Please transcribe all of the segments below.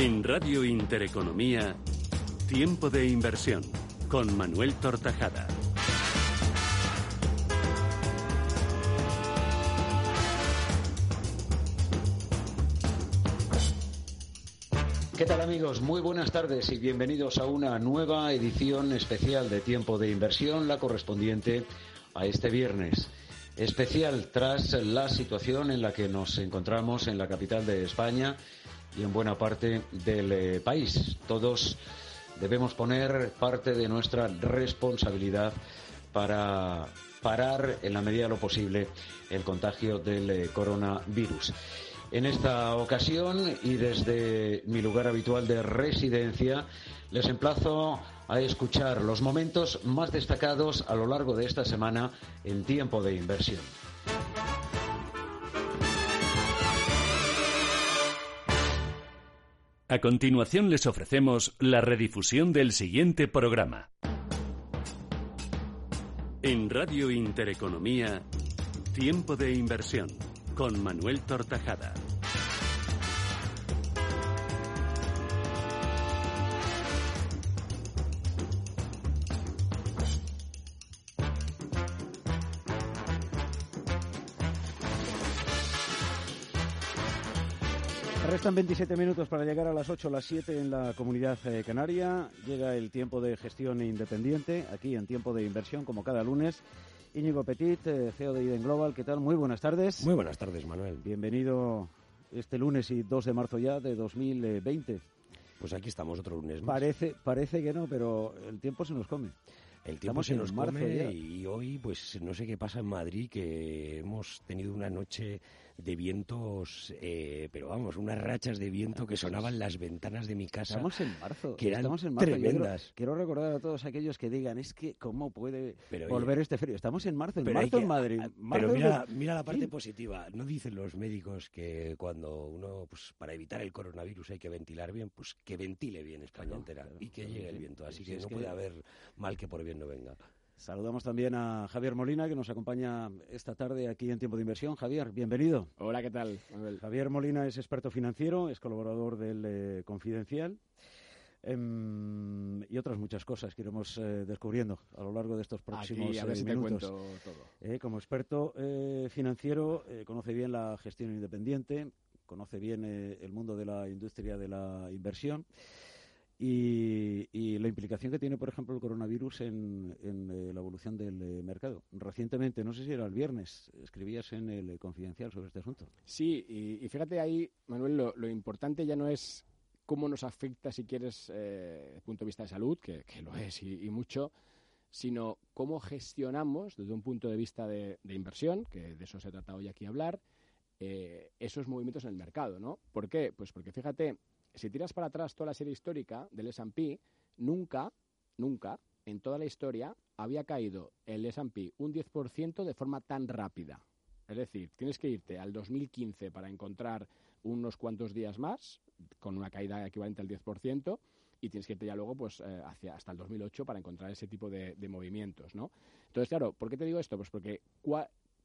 En Radio Intereconomía, Tiempo de Inversión, con Manuel Tortajada. ¿Qué tal amigos? Muy buenas tardes y bienvenidos a una nueva edición especial de Tiempo de Inversión, la correspondiente a este viernes. Especial tras la situación en la que nos encontramos en la capital de España y en buena parte del eh, país. Todos debemos poner parte de nuestra responsabilidad para parar en la medida de lo posible el contagio del eh, coronavirus. En esta ocasión y desde mi lugar habitual de residencia, les emplazo a escuchar los momentos más destacados a lo largo de esta semana en tiempo de inversión. A continuación les ofrecemos la redifusión del siguiente programa. En Radio Intereconomía, Tiempo de Inversión con Manuel Tortajada. Restan 27 minutos para llegar a las 8 o las 7 en la comunidad eh, canaria. Llega el tiempo de gestión independiente, aquí en tiempo de inversión, como cada lunes. Íñigo Petit, eh, CEO de Iden Global, ¿qué tal? Muy buenas tardes. Muy buenas tardes, Manuel. Bienvenido este lunes y 2 de marzo ya de 2020. Pues aquí estamos otro lunes más. Parece, parece que no, pero el tiempo se nos come. El tiempo se nos come y hoy, pues no sé qué pasa en Madrid, que hemos tenido una noche de vientos, eh, pero vamos, unas rachas de viento que sonaban las ventanas de mi casa. Estamos en marzo. Que eran estamos en marzo. tremendas. Quiero, recordar a todos aquellos que digan, es que cómo puede volver este frío. Estamos en marzo, en marzo en Madrid. pero mira, mira la parte positiva. No dicen los médicos que cuando uno, pues para evitar el coronavirus hay que ventilar bien, pues que ventile bien España entera y que llegue el viento. Así que no puede haber mal que por bien no venga. Saludamos también a Javier Molina, que nos acompaña esta tarde aquí en Tiempo de Inversión. Javier, bienvenido. Hola, ¿qué tal? Javier Molina es experto financiero, es colaborador del eh, Confidencial em, y otras muchas cosas que iremos eh, descubriendo a lo largo de estos próximos a ver eh, si minutos. Te todo. como experto financiero, conoce bien la gestión independiente, conoce bien el mundo de la industria de la inversión y, la implicación que tiene, por ejemplo, el coronavirus en, eh, la evolución del eh, mercado. Recientemente, no sé si era el viernes, escribías en el Confidencial sobre este asunto. Sí, y, fíjate ahí, Manuel, lo, importante ya no es cómo nos afecta, si quieres, eh, desde el punto de vista de salud, que, lo es y, mucho, sino cómo gestionamos, desde un punto de vista de, inversión, que de eso se trata hoy aquí hablar, esos movimientos en el mercado, ¿no? ¿Por qué? Pues porque fíjate, si tiras para atrás toda la serie histórica del S&P, nunca, nunca, en toda la historia, había caído el S&P un 10% de forma tan rápida. Es decir, tienes que irte al 2015 para encontrar unos cuantos días más, con una caída equivalente al 10%, y tienes que irte ya luego pues eh, hasta el 2008 para encontrar ese tipo de, de, movimientos, ¿no? Entonces, claro, ¿por qué te digo esto? Pues porque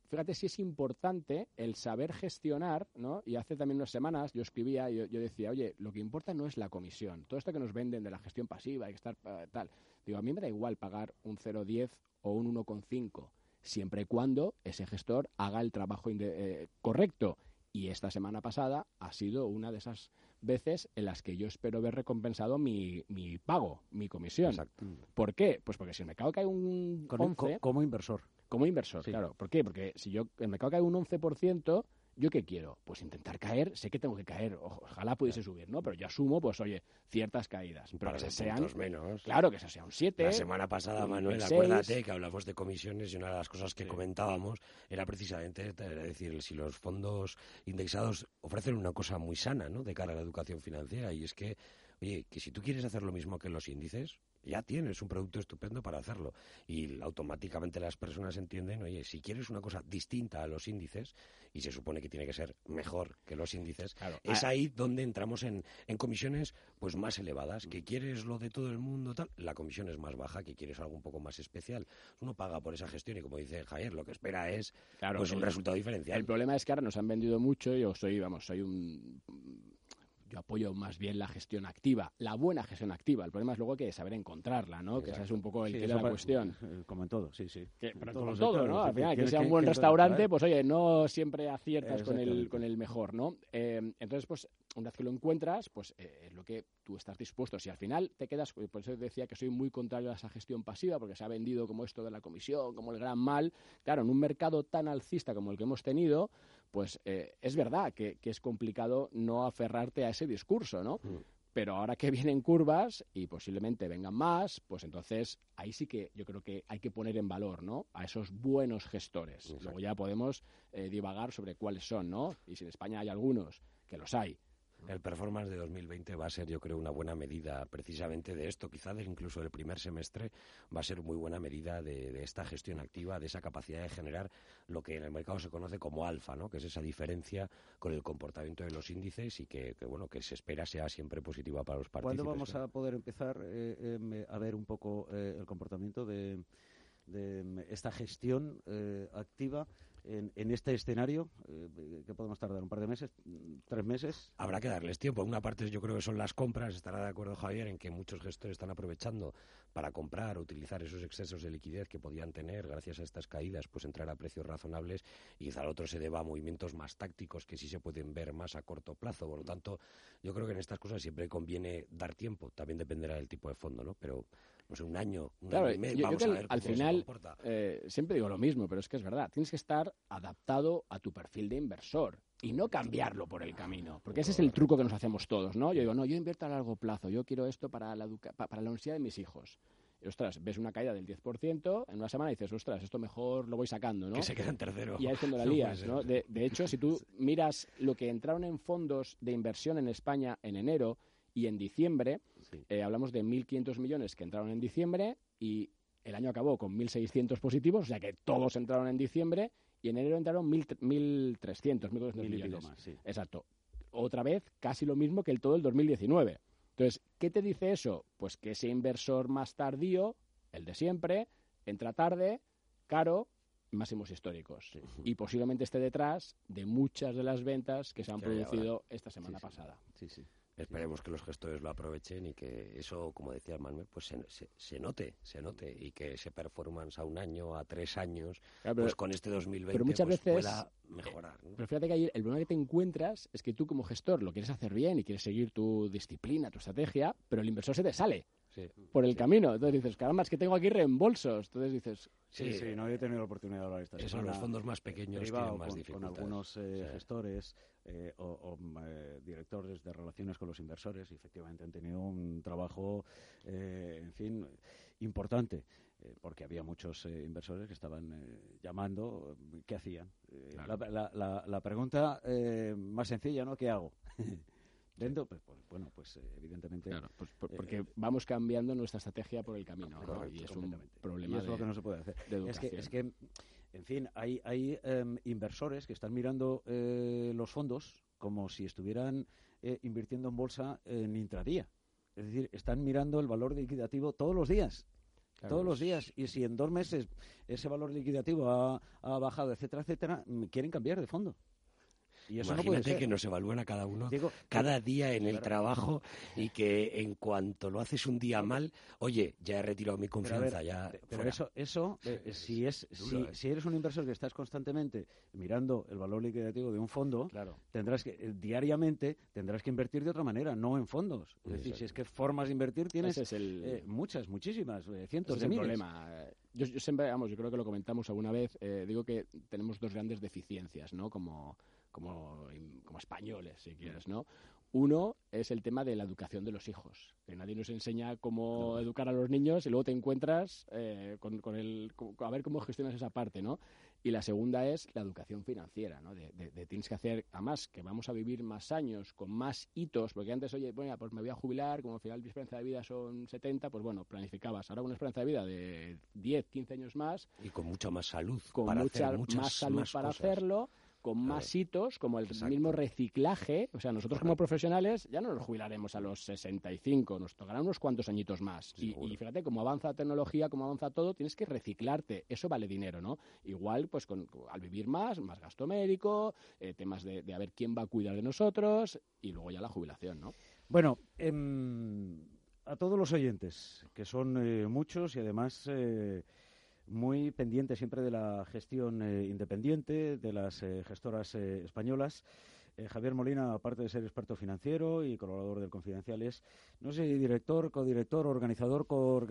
fíjate si es importante el saber gestionar, ¿no? Y hace también unas semanas yo escribía, yo, yo decía, oye, lo que importa no es la comisión. Todo esto que nos venden de la gestión pasiva, hay que estar eh, tal. Digo, a mí me da igual pagar un 0,10 o un 1,5, siempre y cuando ese gestor haga el trabajo eh, correcto. Y esta semana pasada ha sido una de esas veces en las que yo espero ver recompensado mi, mi pago, mi comisión. Exacto. ¿Por qué? Pues porque si el mercado cae un 11... Como inversor. Como inversor, claro. ¿Por qué? Porque si yo el mercado cae un 11%, ¿yo qué quiero? Pues intentar caer, sé que tengo que caer, ojalá pudiese subir, ¿no? Pero yo asumo, pues oye, ciertas caídas. Pero que sean menos. Claro, que eso sea un 7. La semana pasada, Manuel, acuérdate que hablamos de comisiones y una de las cosas que comentábamos era precisamente decir, si los fondos indexados ofrecen una cosa muy sana, ¿no? De cara a la educación financiera y es que, oye, que si tú quieres hacer lo mismo que los índices, ya tienes un producto estupendo para hacerlo. Y automáticamente las personas entienden, oye, si quieres una cosa distinta a los índices, y se supone que tiene que ser mejor que los índices, es ah, ahí donde entramos en, en, comisiones pues más elevadas. Que quieres lo de todo el mundo, tal, la comisión es más baja, que quieres algo un poco más especial. Uno paga por esa gestión y como dice Javier, lo que espera es pues, un resultado diferencial. El problema es que ahora nos han vendido mucho, yo soy, vamos, soy un yo apoyo más bien la gestión activa, la buena gestión activa. El problema es luego que saber encontrarla, ¿no? Que esa es un poco el que es la cuestión. Eh, como en todo, sí, sí. Que, pero como todo, ¿no? Al final, que sea un buen restaurante, pues oye, no siempre aciertas con el, con el mejor, ¿no? Eh, entonces, pues una vez que lo encuentras, pues eh, es lo que tú estás dispuesto. Si al final te quedas, por eso decía que soy muy contrario a esa gestión pasiva, porque se ha vendido como esto de la comisión, como el gran mal. Claro, en un mercado tan alcista como el que hemos tenido, pues eh, es verdad que, es complicado no aferrarte a ese discurso, ¿no? Mm. Pero ahora que vienen curvas y posiblemente vengan más, pues entonces ahí sí que yo creo que hay que poner en valor, ¿no? A esos buenos gestores. Luego ya podemos eh, divagar sobre cuáles son, ¿no? Y si en España hay algunos, que los hay, el performance de 2020 va a ser, yo creo, una buena medida precisamente de esto. Quizá incluso el primer semestre va a ser muy buena medida de, esta gestión activa, de esa capacidad de generar lo que en el mercado se conoce como alfa, ¿no? que es esa diferencia con el comportamiento de los índices y que, bueno, que se espera sea siempre positiva para los partícipes. ¿Cuándo vamos a poder empezar eh, em, a ver un poco eh, el comportamiento de, em, esta gestión eh, activa en, este escenario? Eh, ¿Qué podemos tardar? ¿Un par de meses? ¿Tres meses? Habrá que darles tiempo. Una parte yo creo que son las compras. Estará de acuerdo Javier en que muchos gestores están aprovechando para comprar, utilizar esos excesos de liquidez que podían tener gracias a estas caídas, pues entrar a precios razonables y quizá al otro se deba a movimientos más tácticos que sí se pueden ver más a corto plazo. Por lo tanto, yo creo que en estas cosas siempre conviene dar tiempo. También dependerá del tipo de fondo, ¿no? Pero no sé, un año, un claro, año y medio. Yo, creo que al final, eh, siempre digo lo mismo, pero es que es verdad. Tienes que estar adaptado a tu perfil de inversor y no cambiarlo por el camino. Porque ese es el truco que nos hacemos todos, ¿no? Yo digo, no, yo invierto a largo plazo, yo quiero esto para la, para la universidad de mis hijos. Y, ostras, ves una caída del 10%, en una semana dices, ostras, esto mejor lo voy sacando, ¿no? Que se queda en tercero. Y ahí es cuando la lías, ¿no? De, de hecho, si tú miras lo que entraron en fondos de inversión en España en enero y en diciembre, eh, hablamos de 1.500 millones que entraron en diciembre y el año acabó con 1.600 positivos, o sea que todos entraron en diciembre y en enero entraron 1.300, 1.200 millones. Más, Exacto. Otra vez, casi lo mismo que el todo el 2019. Entonces, ¿qué te dice eso? Pues que ese inversor más tardío, el de siempre, entra tarde, caro, máximos históricos. Y posiblemente esté detrás de muchas de las ventas que se han producido esta semana pasada. Sí, sí. Esperemos que los gestores lo aprovechen y que eso, como decía Manuel, pues se, se, note, se note y que ese performance a un año, a tres años, pues con este 2020 pero muchas pues veces, pueda mejorar. Pero fíjate que ahí el problema que te encuentras es que tú como gestor lo quieres hacer bien y quieres seguir tu disciplina, tu estrategia, pero el inversor se te sale por el camino. Entonces dices, caramba, es que tengo aquí reembolsos. Entonces dices... Sí, sí, no había tenido la oportunidad de hablar esta Esos son los fondos más pequeños tienen más con, con algunos eh, gestores eh, o, eh, directores de relaciones con los inversores y efectivamente han tenido un trabajo, en fin, importante. porque había muchos inversores que estaban llamando, ¿qué hacían? La, la, la, pregunta más sencilla, ¿no? ¿Qué hago? Dentro, pues, pues, bueno, pues eh, evidentemente. Pues, porque eh, vamos cambiando nuestra estrategia por el camino, y es un problema. Y es lo que no se puede hacer. es, que, es que, en fin, hay, hay em, inversores que están mirando eh, los fondos como si estuvieran invirtiendo en bolsa en intradía. Es decir, están mirando el valor liquidativo todos los días. todos los días. Y si en dos meses ese valor liquidativo ha, ha bajado, etcétera, etcétera, quieren cambiar de fondo. Y eso Imagínate que nos evalúen a cada uno cada día en el trabajo y que en cuanto lo haces un día mal, oye, ya he retirado mi confianza, ya. Pero eso, eso eh, si es, ¿eh? si, eres un inversor que estás constantemente mirando el valor liquidativo de un fondo, tendrás que eh, diariamente tendrás que invertir de otra manera, no en fondos. Es decir, si es que formas de invertir tienes muchas, muchísimas, cientos de miles. problema. Yo, yo, siempre, vamos, yo creo que lo comentamos alguna vez. digo que tenemos dos grandes deficiencias, ¿no? Como como, como españoles, si quieres, ¿no? Uno es el tema de la educación de los hijos, que nadie nos enseña cómo educar a los niños y luego te encuentras eh, con, con, el, a ver cómo gestionas esa parte, ¿no? Y la segunda es la educación financiera, ¿no? De, tienes que hacer, además, que vamos a vivir más años, con más hitos, porque antes, oye, bueno, pues me voy a jubilar, como al final mi esperanza de vida son 70, pues bueno, planificabas. Ahora una esperanza de vida de 10, 15 años más. Y con mucha más salud. Con mucha más salud para hacerlo con más hitos, como el mismo reciclaje. O sea, nosotros como profesionales ya no nos jubilaremos a los 65, nos tocarán unos cuantos añitos más. y, fíjate, como avanza la tecnología, como avanza todo, tienes que reciclarte. Eso vale dinero, ¿no? Igual, pues con, al vivir más, más gasto médico, eh, temas de, de a ver quién va a cuidar de nosotros y luego ya la jubilación, ¿no? Bueno, em, a todos los oyentes, que son eh, muchos y además eh, muy pendientes siempre de la gestión eh, independiente de las gestoras españolas. Javier Molina, aparte de ser experto financiero y colaborador del Confidencial, es, no sé, director, codirector, organizador, co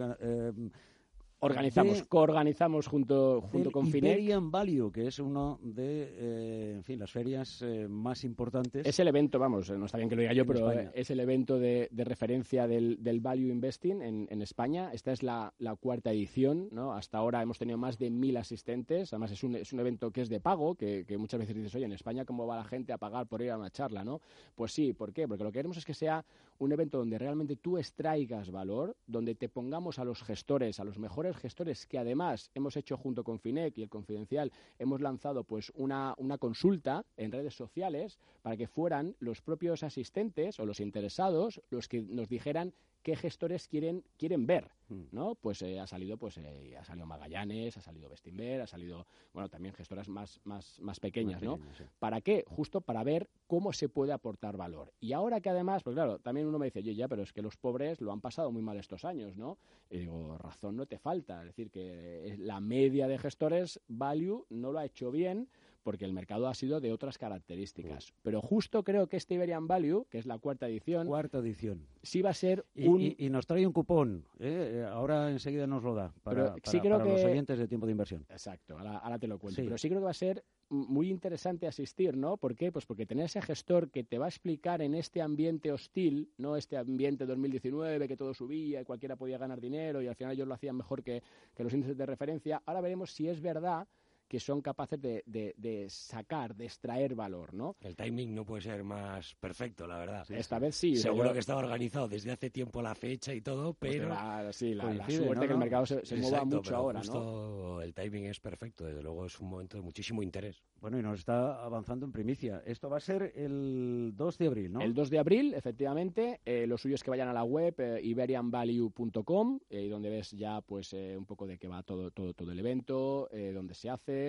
Organizamos, coorganizamos junto, junto con FINEC. Iberian Value, que es uno de, eh, en fin, las ferias eh, más importantes. Es el evento, vamos, no está bien que lo diga yo, pero es el evento de, referencia del, Value Investing en, España. Esta es la, cuarta edición, ¿no? Hasta ahora hemos tenido más de mil asistentes. Además, es un, es un evento que es de pago, que, que, muchas veces dices, oye, en España, ¿cómo va la gente a pagar por ir a una charla, no? Pues sí, ¿por qué? Porque lo que queremos es que sea un evento donde realmente tú extraigas valor, donde te pongamos a los gestores, a los mejores gestores que además hemos hecho junto con FINEC y el Confidencial, hemos lanzado pues una, una consulta en redes sociales para que fueran los propios asistentes o los interesados los que nos dijeran qué gestores quieren, quieren ver, mm. ¿no? Pues eh, ha salido, pues eh, ha salido Magallanes, ha salido Bestinver, ha salido, bueno, también gestoras más, más, más pequeñas, ¿no? ¿Para qué? Justo para ver cómo se puede aportar valor. Y ahora que además, pues claro, también uno me dice, oye, ya, pero es que los pobres lo han pasado muy mal estos años, ¿no? Y digo, razón no te falta. Es decir, que la media de gestores, value, no lo ha hecho bien porque el mercado ha sido de otras características. Pero justo creo que este Iberian Value, que es la cuarta edición... Cuarta edición. Sí va a ser un... Y, nos trae un cupón, ¿eh? Ahora enseguida nos lo da, para, sí creo que... los oyentes de tiempo de inversión. Exacto, ahora, te lo cuento. Pero sí creo que va a ser muy interesante asistir, ¿no? ¿Por qué? Pues porque tener ese gestor que te va a explicar en este ambiente hostil, no este ambiente 2019 que todo subía y cualquiera podía ganar dinero y al final ellos lo hacían mejor que, que los índices de referencia, ahora veremos si es verdad que son capaces de, de, sacar, de extraer valor, ¿no? El timing no puede ser más perfecto, la verdad. Esta vez sí. Seguro que estaba organizado desde hace tiempo la fecha y todo, pues pero... sí, la, suerte que el mercado se, mueva mucho ahora, ¿no? El timing es perfecto, desde luego es un momento de muchísimo interés. Bueno, y nos está avanzando en primicia. Esto va a ser el 2 de abril, ¿no? El 2 de abril, efectivamente. Eh, lo suyo es que vayan a la web eh, iberianvalue.com, eh, donde ves ya pues eh, un poco de qué va todo, todo, todo el evento, dónde se hace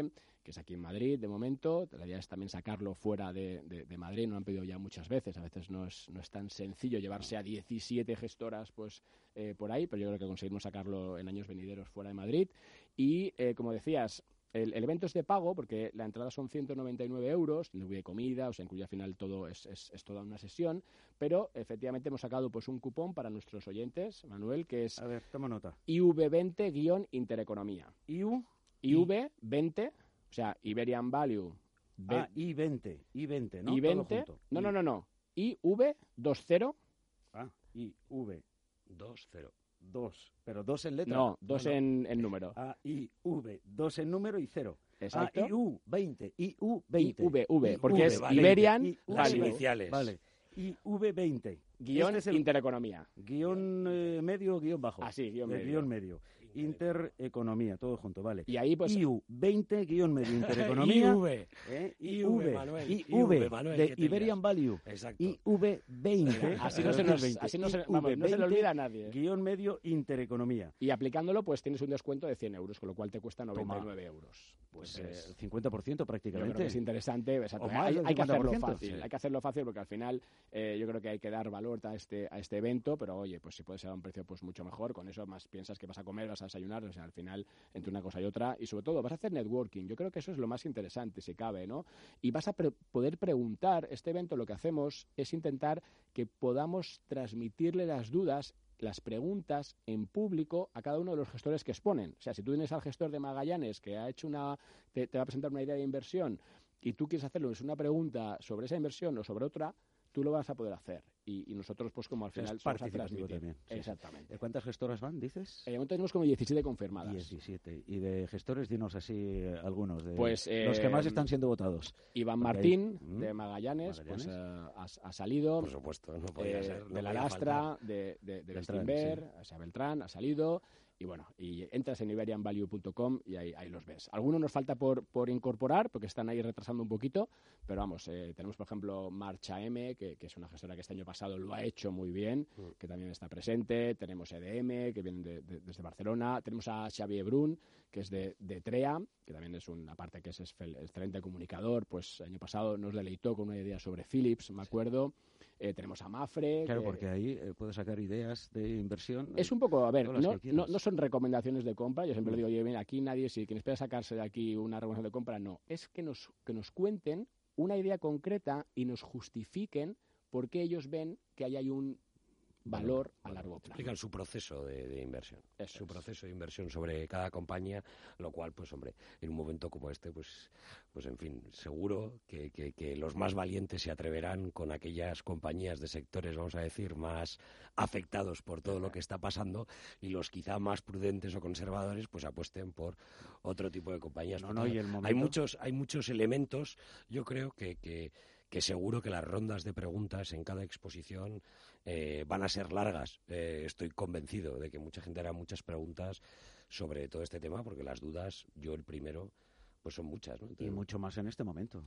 que es aquí en Madrid de momento. La idea es también sacarlo fuera de, Madrid, no lo han pedido ya muchas veces. A veces no es, no es tan sencillo llevarse a 17 gestoras pues, eh, por ahí, pero yo creo que conseguimos sacarlo en años venideros fuera de Madrid. Y, eh, como decías, el, evento es de pago porque la entrada son 199 euros, incluye comida, o sea, incluye al final todo, es, es, toda una sesión, pero efectivamente hemos sacado pues un cupón para nuestros oyentes, Manuel, que es... A ver, toma nota. IV20-Intereconomía. IU IV20, o sea, Iberian Value. Ah, I20, I20, ¿no? I20, no, no, no, no. IV20. Ah, IV20. 2, pero 2 en letra. No, 2 En, en, número. A, I, V, 2 en número y 0. Exacto. A, I, U, 20, I, U, 20. V, V, porque es Iberian, las iniciales. Vale. I, V, 20. Guión este es el Intereconomía. Guión eh, medio, guion bajo. Ah, sí, guion medio. Guión medio. Intereconomía, todo junto, vale. Y ahí pues... IU, 20 guion medio Intereconomía. IV. ¿eh? IV, Manuel. IV, Manuel, de Iberian Value. Exacto. IV, 20. Así no se, nos, así no se, vamos, no se le olvida a nadie. Guión medio Intereconomía. Y aplicándolo, pues tienes un descuento de 100 euros, con lo cual te cuesta 99 euros. Pues eh, 50% prácticamente. Yo creo que es interesante. Hay, hay, que hacerlo fácil. Hay que hacerlo fácil porque al final eh, yo creo que hay que dar valor a este, a este evento, pero oye, pues si puede ser a un precio pues mucho mejor, con eso más piensas que vas a comer, vas a desayunar, o sea, al final, entre una cosa y otra, y sobre todo vas a hacer networking. Yo creo que eso es lo más interesante, si cabe, ¿no? Y vas a poder preguntar, este evento lo que hacemos es intentar que podamos transmitirle las dudas las preguntas en público a cada uno de los gestores que exponen. O sea, si tú tienes al gestor de Magallanes que ha hecho una, te, va a presentar una idea de inversión y tú quieres hacerle una pregunta sobre esa inversión o sobre otra, tú lo vas a poder hacer. y, nosotros, pues como al final... Es participativo también. Exactamente. ¿Cuántas gestoras van, dices? Eh, tenemos como 17 confirmadas. 17. Y de gestores, dinos así eh, algunos. De pues, los que más están siendo votados. Iván Martín, ¿Mm? de Magallanes, pues ha, salido. Por supuesto, no podía ser. de la Lastra, de, de, de Beltrán, Beltrán, ha salido. Y bueno, y entras en iberianvalue.com y ahí, ahí, los ves. Algunos nos falta por, por incorporar porque están ahí retrasando un poquito, pero vamos, eh, tenemos por ejemplo Marcha M, que, que, es una gestora que este año pasado lo ha hecho muy bien, mm. que también está presente. Tenemos EDM, que viene desde Barcelona. Tenemos a Xavier Brun, que es de, de TREA, que también es una parte que es excelente comunicador. Pues año pasado nos deleitó con una idea sobre Philips, me acuerdo. Eh, tenemos a Mafre. Claro, porque ahí eh, sacar ideas de inversión. Es un poco, a ver, no, no, son recomendaciones de compra. Yo siempre mm. digo, oye, aquí nadie, si quien espera sacarse de aquí una recomendación de compra, no. Es que nos, que nos cuenten una idea concreta y nos justifiquen por qué ellos ven que ahí hay un valor a largo plazo. Explican su proceso de, inversión, su proceso de inversión sobre cada compañía, lo cual, pues hombre, en un momento como este, pues, pues en fin, seguro que, que, los más valientes se atreverán con aquellas compañías de sectores, vamos a decir, más afectados por todo lo que está pasando y los quizá más prudentes o conservadores, pues apuesten por otro tipo de compañías. No, no, y el Hay muchos, hay muchos elementos, yo creo que, que que seguro que las rondas de preguntas en cada exposición eh, van a ser largas. Eh, estoy convencido de que mucha gente hará muchas preguntas sobre todo este tema, porque las dudas, yo el primero, pues son muchas. ¿no? y mucho más en este momento.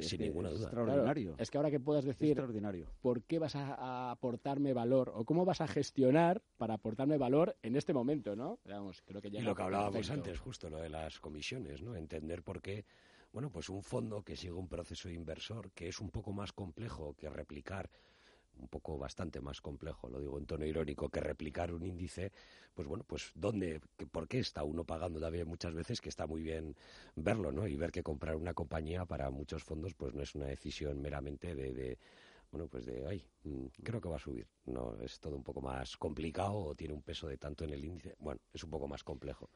sin ninguna duda. Extraordinario. es que ahora que puedas decir extraordinario. por qué vas a, aportarme valor o cómo vas a gestionar para aportarme valor en este momento, ¿no? creo que ya y lo que hablábamos antes, justo lo de las comisiones, ¿no? Entender por qué bueno, pues un fondo que sigue un proceso inversor que es un poco más complejo que replicar un poco bastante más complejo, lo digo en tono irónico, que replicar un índice, pues bueno, pues dónde, por qué está uno pagando también muchas veces, que está muy bien verlo, ¿no? Y ver que comprar una compañía para muchos fondos, pues no es una decisión meramente de, de bueno, pues de, ay, mm, creo que va a subir. No, es todo un poco más complicado o tiene un peso de tanto en el índice. Bueno, es un poco más complejo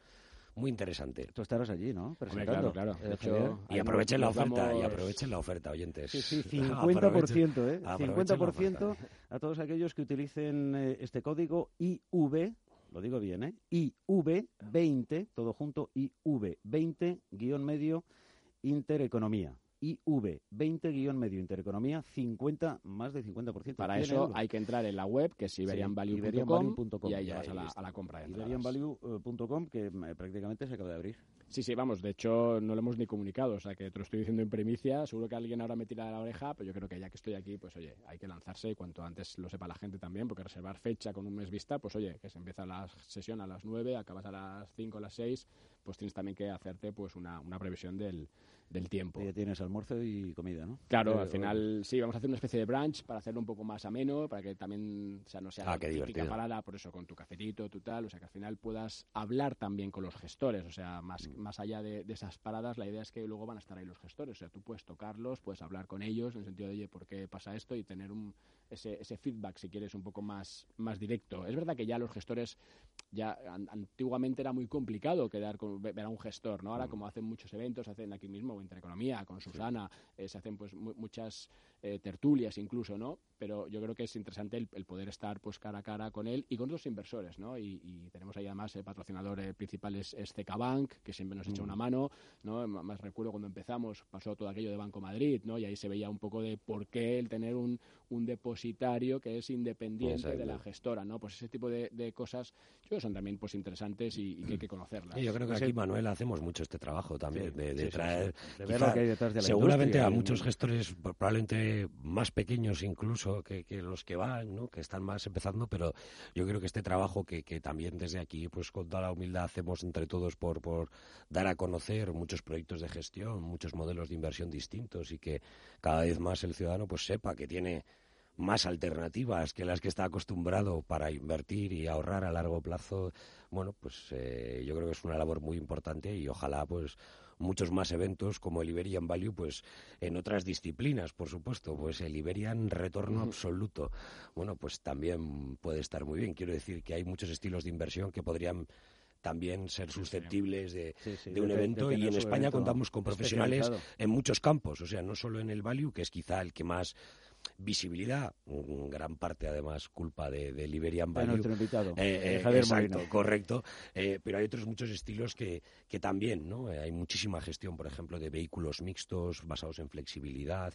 muy interesante. Tú estarás allí, ¿no? Presentando. Claro, claro. Eh, y aprovechen la oferta, y aprovechen la oferta, oyentes. Sí, sí, 50%, ¿eh? 50% a todos aquellos que utilicen eh, este código IV, lo digo bien, ¿eh? IV20, todo junto, IV20, guion medio, Intereconomía. IV, 20 guion medio intereconomía, 50, más de 50%. Para eso hay que entrar en la web, que es iberianvalue.com, y ahí ya vas a la, a la compra. Iberianvalue.com, que eh, prácticamente se acaba de abrir. Sí, sí, vamos, de hecho no lo hemos ni comunicado, o sea que te lo estoy diciendo en primicia, seguro que alguien ahora me tira de la oreja, pero yo creo que ya que estoy aquí, pues oye, hay que lanzarse y cuanto antes lo sepa la gente también, porque reservar fecha con un mes vista, pues oye, que se empieza la sesión a las 9, acabas a las 5, a las 6, pues tienes también que hacerte pues una, una previsión del, del tiempo. Ya tienes almuerzo y comida, ¿no? Claro, eh, al final sí, vamos a hacer una especie de brunch para hacerlo un poco más ameno, para que también o sea, no sea ah, típica parada, por eso con tu cafetito, tu tal, o sea que al final puedas hablar también con los gestores, o sea, más, mm. más allá de, esas paradas, la idea es que luego van a estar ahí los gestores, o sea, tú puedes tocarlos, puedes hablar con ellos en el sentido de, oye, ¿por qué pasa esto? y tener un, ese, ese feedback, si quieres, un poco más, más directo. Es verdad que ya los gestores, ya antiguamente era muy complicado quedar con, ver a un gestor, ¿no? Ahora, mm. como hacen muchos eventos, hacen aquí mismo Intereconomía, con Susana, eh, se hacen pues muchas eh, tertulias incluso, ¿no? Pero yo creo que es interesante el, poder estar pues cara a cara con él y con otros inversores, ¿no? Y, tenemos ahí además el patrocinador eh, principal es, es Bank, que siempre nos echa mm. una mano, ¿no? Más recuerdo cuando empezamos, pasó todo aquello de Banco Madrid, ¿no? Y ahí se veía un poco de por qué el tener un, un depositario que es independiente de la gestora, ¿no? Pues ese tipo de, cosas yo creo son también pues interesantes y, que hay que conocerlas. yo creo que aquí, Manuel, hacemos mucho este trabajo también, de, traer... De ver lo que hay detrás de la Seguramente a muchos gestores, probablemente más pequeños incluso que, los que van, ¿no? Que están más empezando, pero yo creo que este trabajo que, también desde aquí, pues con toda la humildad hacemos entre todos por, por dar a conocer muchos proyectos de gestión, muchos modelos de inversión distintos y que cada vez más el ciudadano pues sepa que tiene más alternativas que las que está acostumbrado para invertir y ahorrar a largo plazo, bueno, pues eh, yo creo que es una labor muy importante y ojalá pues muchos más eventos como el Iberian Value, pues en otras disciplinas, por supuesto, pues el Iberian Retorno Absoluto, bueno, pues también puede estar muy bien. Quiero decir que hay muchos estilos de inversión que podrían también ser susceptibles de, un evento y en España contamos con profesionales en muchos campos, o sea, no solo en el value, que es quizá el que más visibilidad, gran parte además culpa de, de Liberian Value. nuestro invitado, eh, Javier exacto, correcto. pero hay otros muchos estilos que, que también, ¿no? hay muchísima gestión, por ejemplo, de vehículos mixtos basados en flexibilidad,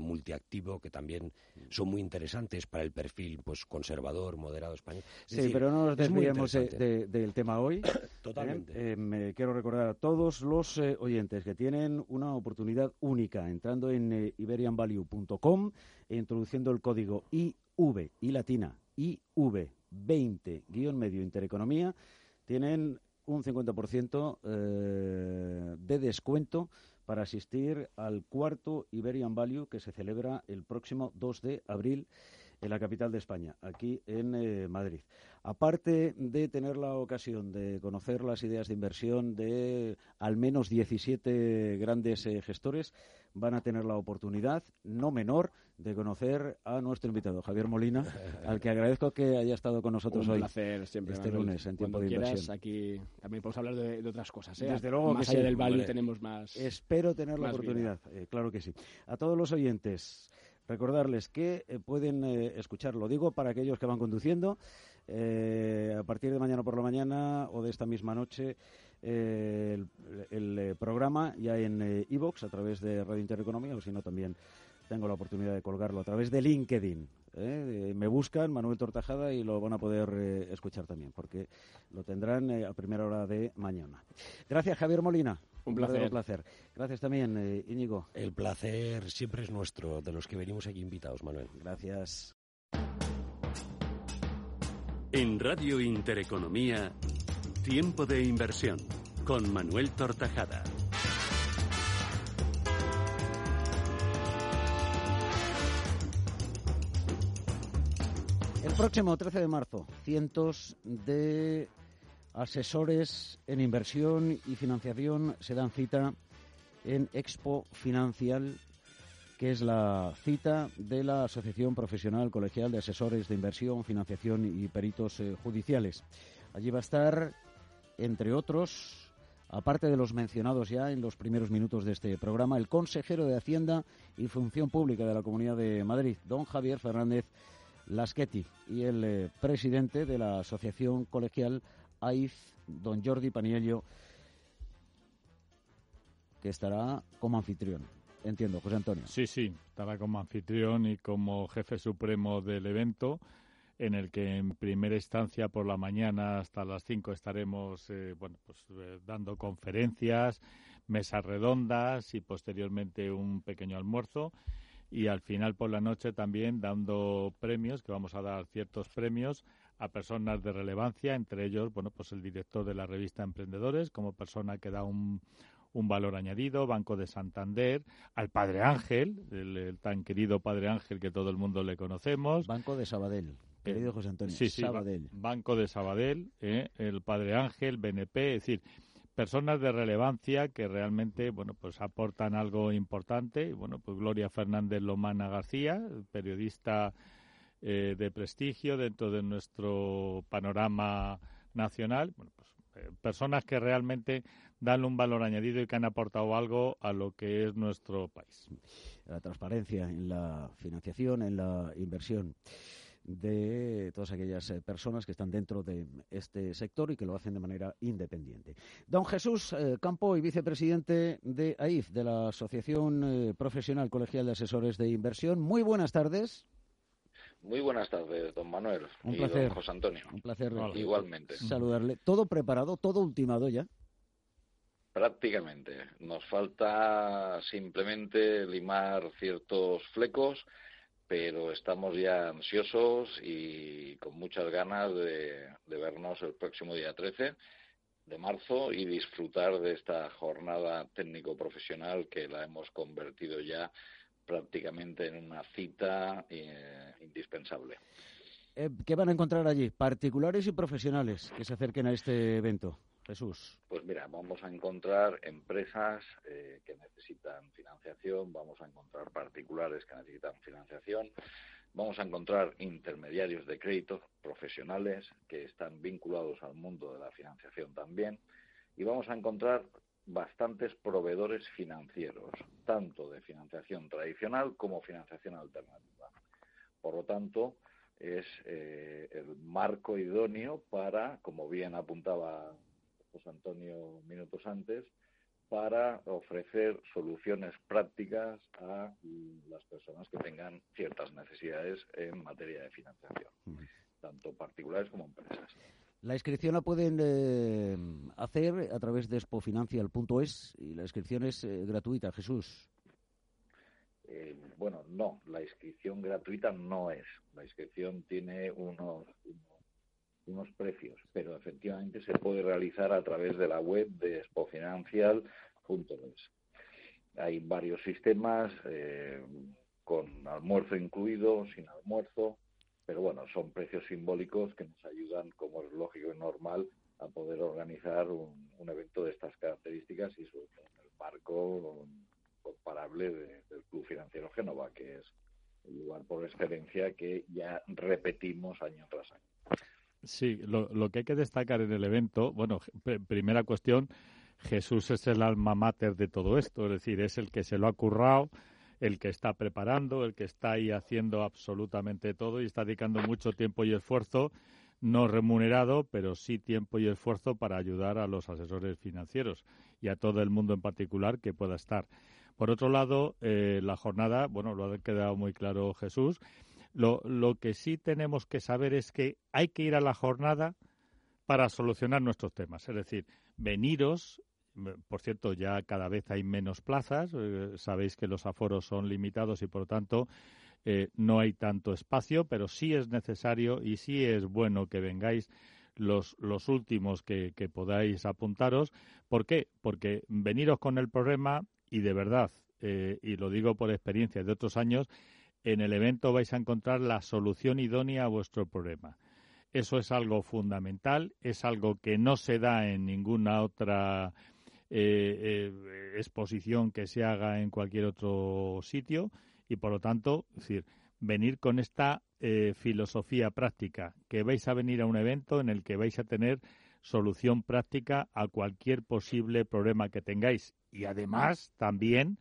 multiactivo, que también son muy interesantes para el perfil pues conservador, moderado español. sí, pero no nos desviemos del tema hoy. Totalmente. me quiero recordar a todos los oyentes que tienen una oportunidad única entrando en eh, iberianvalue.com introduciendo el código IV y latina IV 20 guion medio intereconomía tienen un 50% eh, de descuento para asistir al cuarto Iberian Value que se celebra el próximo 2 de abril en la capital de España, aquí en eh, Madrid. Aparte de tener la ocasión de conocer las ideas de inversión de al menos 17 grandes eh, gestores, van a tener la oportunidad, no menor, de conocer a nuestro invitado, Javier Molina, al que agradezco que haya estado con nosotros Un hoy. placer siempre, este lunes en tiempo de quieras, inversión. Aquí también podemos hablar de, otras cosas. ¿eh? Desde luego más que allá sí, del value tenemos más. Espero tener la oportunidad, eh, claro que sí. A todos los oyentes, recordarles que eh, pueden eh, escuchar, lo digo para aquellos que van conduciendo, eh, a partir de mañana por la mañana o de esta misma noche, eh, el, programa ya en iVox a través de Radio Intereconomía, o si no también tengo la oportunidad de colgarlo a través de LinkedIn. ¿Eh? Me buscan Manuel Tortajada y lo van a poder eh, escuchar también, porque lo tendrán eh, a primera hora de mañana. Gracias, Javier Molina. Un placer. Un placer. Gracias también, eh, Íñigo. El placer siempre es nuestro, de los que venimos aquí invitados, Manuel. Gracias. En Radio Intereconomía, Tiempo de Inversión, con Manuel Tortajada. Próximo 13 de marzo, cientos de asesores en inversión y financiación se dan cita en Expo Financial, que es la cita de la Asociación Profesional Colegial de Asesores de Inversión, Financiación y Peritos eh, Judiciales. Allí va a estar, entre otros, aparte de los mencionados ya en los primeros minutos de este programa, el consejero de Hacienda y Función Pública de la Comunidad de Madrid, don Javier Fernández Laschetti, y el eh, presidente de la Asociación Colegial AIF, don Jordi Paniello, que estará como anfitrión. Entiendo, José Antonio. Sí, sí, estará como anfitrión y como jefe supremo del evento, en el que en primera instancia por la mañana hasta las 5 estaremos eh, bueno, pues, eh, dando conferencias, mesas redondas y posteriormente un pequeño almuerzo. Y al final por la noche también dando premios, que vamos a dar ciertos premios a personas de relevancia, entre ellos, bueno, pues el director de la revista Emprendedores, como persona que da un, un valor añadido, Banco de Santander, al Padre Ángel, el, el, tan querido Padre Ángel que todo el mundo le conocemos. Banco de Sabadell, querido José Antonio. Sí, sí, Sabadell. Banco de Sabadell, eh, el Padre Ángel, BNP, es decir, personas de relevancia que realmente, bueno, pues aportan algo importante. Bueno, pues Gloria Fernández Lomana García, periodista eh, de prestigio dentro de nuestro panorama nacional. Bueno, pues eh, personas que realmente dan un valor añadido y que han aportado algo a lo que es nuestro país. La transparencia en la financiación, en la inversión de todas aquellas eh, personas que están dentro de este sector y que lo hacen de manera independiente. Don Jesús eh, Campo y vicepresidente de AIF, de la Asociación eh, Profesional Colegial de Asesores de Inversión. Muy buenas tardes. Muy buenas tardes, don Manuel. Un y placer. don José Antonio. Un placer Igualmente. saludarle. ¿Todo preparado, todo ultimado ya? Prácticamente. Nos falta simplemente limar ciertos flecos, pero estamos ya ansiosos y con muchas ganas de, de vernos el próximo día 13 de marzo y disfrutar de esta jornada técnico-profesional que la hemos convertido ya prácticamente en una cita eh, indispensable. Eh, ¿Qué van a encontrar allí? Particulares y profesionales que se acerquen a este evento. Jesús. Pues mira, vamos a encontrar empresas eh, que necesitan financiación, vamos a encontrar que necesitan financiación, vamos a encontrar intermediarios de crédito profesionales que están vinculados al mundo de la financiación también y vamos a encontrar bastantes proveedores financieros, tanto de financiación tradicional como financiación alternativa. tanto, es eh, el marco idóneo para, como bien apuntaba José Antonio minutos antes, para ofrecer soluciones prácticas a las personas que tengan ciertas necesidades en materia de financiación, tanto particulares como empresas. La inscripción la pueden eh, hacer a través de expofinancial.es y la inscripción es eh, gratuita, Jesús. Eh, bueno, no, la inscripción gratuita no es. La inscripción tiene unos, unos, precios, pero efectivamente se puede realizar a través de la web de expofinancial.es. Hay varios sistemas con almuerzo incluido, sin almuerzo, pero bueno, son precios simbólicos que nos ayudan, como es lógico y normal, a poder organizar un, evento de estas características y sobre todo en el marco comparable del Club Financiero Génova, que es el lugar por excelencia que ya repetimos año tras año. Sí, lo, lo que hay que destacar en el evento, bueno, primera cuestión, Jesús es el alma mater de todo esto, es decir, es el que se lo ha currado, el que está preparando, el que está ahí haciendo absolutamente todo y está dedicando mucho tiempo y esfuerzo, no remunerado, pero sí tiempo y esfuerzo para ayudar a los asesores financieros y a todo el mundo en particular que pueda estar. Por otro lado, eh, la jornada, bueno, lo ha quedado muy claro Jesús. Lo, lo que sí tenemos que saber es que hay que ir a la jornada para solucionar nuestros temas. Es decir, veniros, por cierto, ya cada vez hay menos plazas. Eh, sabéis que los aforos son limitados y, por lo tanto, eh, no hay tanto espacio, pero sí es necesario y sí es bueno que vengáis los, los últimos que, podáis apuntaros. ¿Por qué? Porque veniros con el problema y de verdad, eh, y lo digo por experiencia de otros años, en el evento vais a encontrar la solución idónea a vuestro problema. Eso es algo fundamental, es algo que no se da en ninguna otra eh, eh, exposición que se haga en cualquier otro sitio y por lo tanto, decir, venir con esta eh, filosofía práctica, que vais a venir a un evento en el que vais a tener solución práctica a cualquier posible problema que tengáis y además también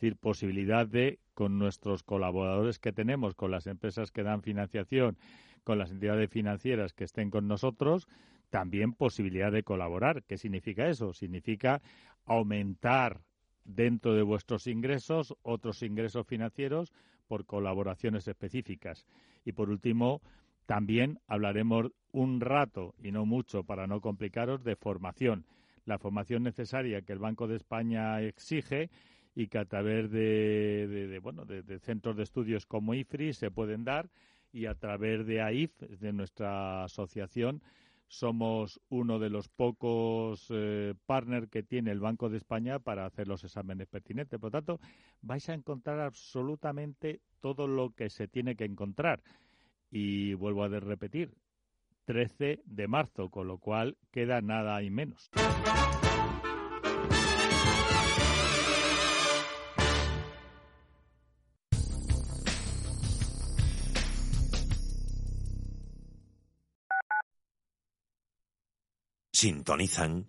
decir posibilidad de con nuestros colaboradores que tenemos, con las empresas que dan financiación, con las entidades financieras que estén con nosotros, también posibilidad de colaborar. ¿Qué significa eso? Significa aumentar dentro de vuestros ingresos otros ingresos financieros por colaboraciones específicas. Y por último, también hablaremos un rato, y no mucho para no complicaros, de formación. La formación necesaria que el Banco de España exige y que a través de, bueno, de, centros de estudios como IFRI se pueden dar y a través de AIF, de nuestra asociación, somos uno de los pocos eh, partners que tiene el Banco de España para hacer los exámenes pertinentes. Por lo tanto, vais a encontrar absolutamente todo lo que se tiene que encontrar. Y vuelvo a repetir, 13 de marzo, con lo cual queda nada y menos. Sintonizan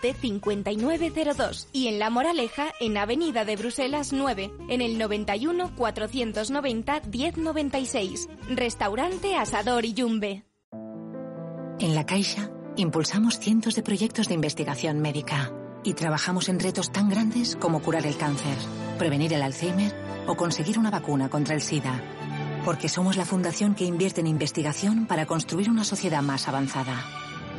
5902 y en La Moraleja, en Avenida de Bruselas 9, en el 91 490 1096. Restaurante Asador y Yumbe. En La Caixa, impulsamos cientos de proyectos de investigación médica y trabajamos en retos tan grandes como curar el cáncer, prevenir el Alzheimer o conseguir una vacuna contra el SIDA. Porque somos la fundación que invierte en investigación para construir una sociedad más avanzada.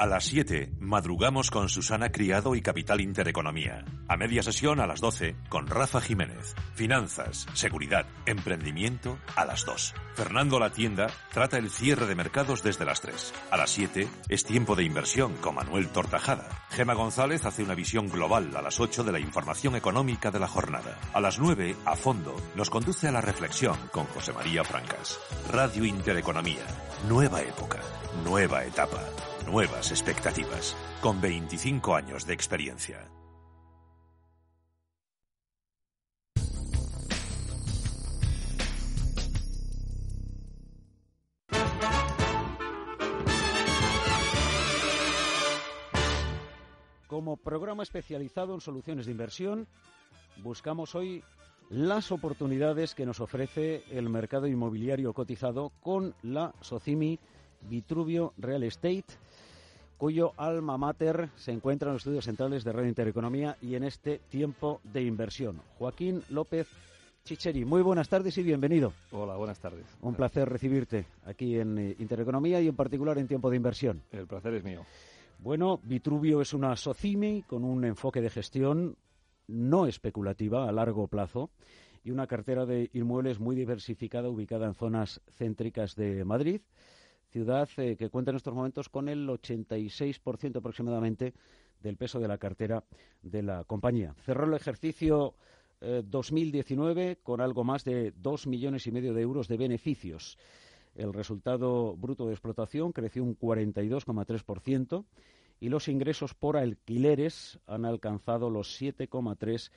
A las 7, madrugamos con Susana Criado y Capital Intereconomía. A media sesión a las 12, con Rafa Jiménez. Finanzas, seguridad, emprendimiento a las 2. Fernando La Tienda trata el cierre de mercados desde las 3. A las 7, es tiempo de inversión con Manuel Tortajada. Gema González hace una visión global a las 8 de la información económica de la jornada. A las 9, a fondo, nos conduce a la reflexión con José María Francas. Radio Intereconomía. Nueva época. Nueva etapa nuevas expectativas, con 25 años de experiencia. Como programa especializado en soluciones de inversión, buscamos hoy las oportunidades que nos ofrece el mercado inmobiliario cotizado con la Socimi Vitruvio Real Estate cuyo alma mater se encuentra en los estudios centrales de Radio Intereconomía y en este tiempo de inversión. Joaquín López Chicheri, muy buenas tardes y bienvenido. Hola, buenas tardes. Un placer recibirte aquí en eh, Intereconomía y en particular en tiempo de inversión. El placer es mío. Bueno, Vitruvio es una SOCIMI con un enfoque de gestión no especulativa a largo plazo y una cartera de inmuebles muy diversificada ubicada en zonas céntricas de Madrid ciudad eh, que cuenta en estos momentos con el 86% aproximadamente del peso de la cartera de la compañía. Cerró el ejercicio 2019 eh, con algo más de dos millones y medio de euros de beneficios. El resultado bruto de explotación creció un 42,3% y los ingresos por alquileres han alcanzado los 7,3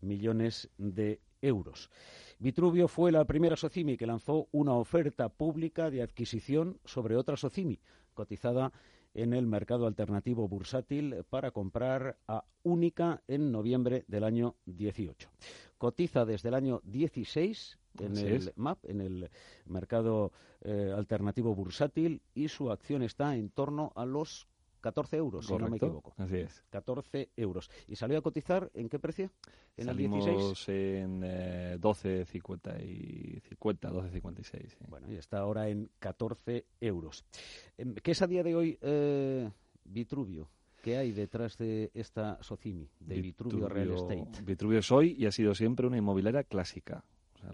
millones de euros. Vitruvio fue la primera Socimi que lanzó una oferta pública de adquisición sobre otra Socimi, cotizada en el mercado alternativo bursátil para comprar a Única en noviembre del año 18. Cotiza desde el año 16 en el MAP, en el mercado eh, alternativo bursátil, y su acción está en torno a los 14 euros, si no me equivoco. Así es. 14 euros. ¿Y salió a cotizar en qué precio? ¿En Salimos el 16? en eh, 12,50 y 50, 12,56. Bueno, y está ahora en 14 euros. Em, ¿Qué es a día de hoy eh, Vitruvio? ¿Qué hay detrás de esta Socimi, de Vitruvio, Real Estate? Vitruvio es hoy y ha sido siempre una inmobiliaria clásica.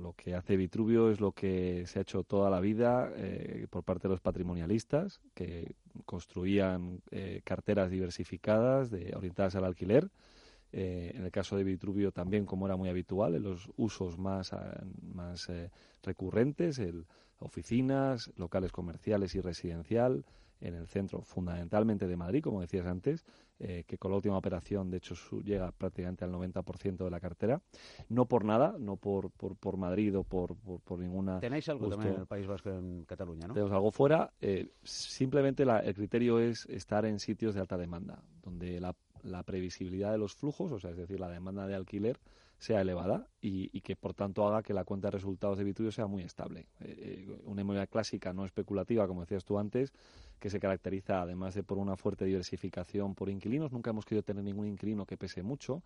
Lo que hace Vitruvio es lo que se ha hecho toda la vida eh, por parte de los patrimonialistas, que construían eh, carteras diversificadas de, orientadas al alquiler. Eh, en el caso de Vitruvio también, como era muy habitual, en los usos más, más eh, recurrentes, el, oficinas, locales comerciales y residencial, en el centro fundamentalmente de Madrid, como decías antes, eh, que con la última operación, de hecho, llega prácticamente al 90% de la cartera. No por nada, no por, por, Madrid o por, por, ninguna... Tenéis algo también en el País Vasco, en Cataluña, ¿no? Tenemos algo fuera. Eh, simplemente el criterio es estar en sitios de alta demanda, donde la, la previsibilidad de los flujos, o sea, es decir, la demanda de alquiler, sea elevada y, que por tanto haga que la cuenta de resultados de Vitruvio sea muy estable. Eh, eh, una inmobiliaria clásica, no especulativa, como decías tú antes, que se caracteriza además de por una fuerte diversificación por inquilinos. Nunca hemos querido tener ningún inquilino que pese mucho.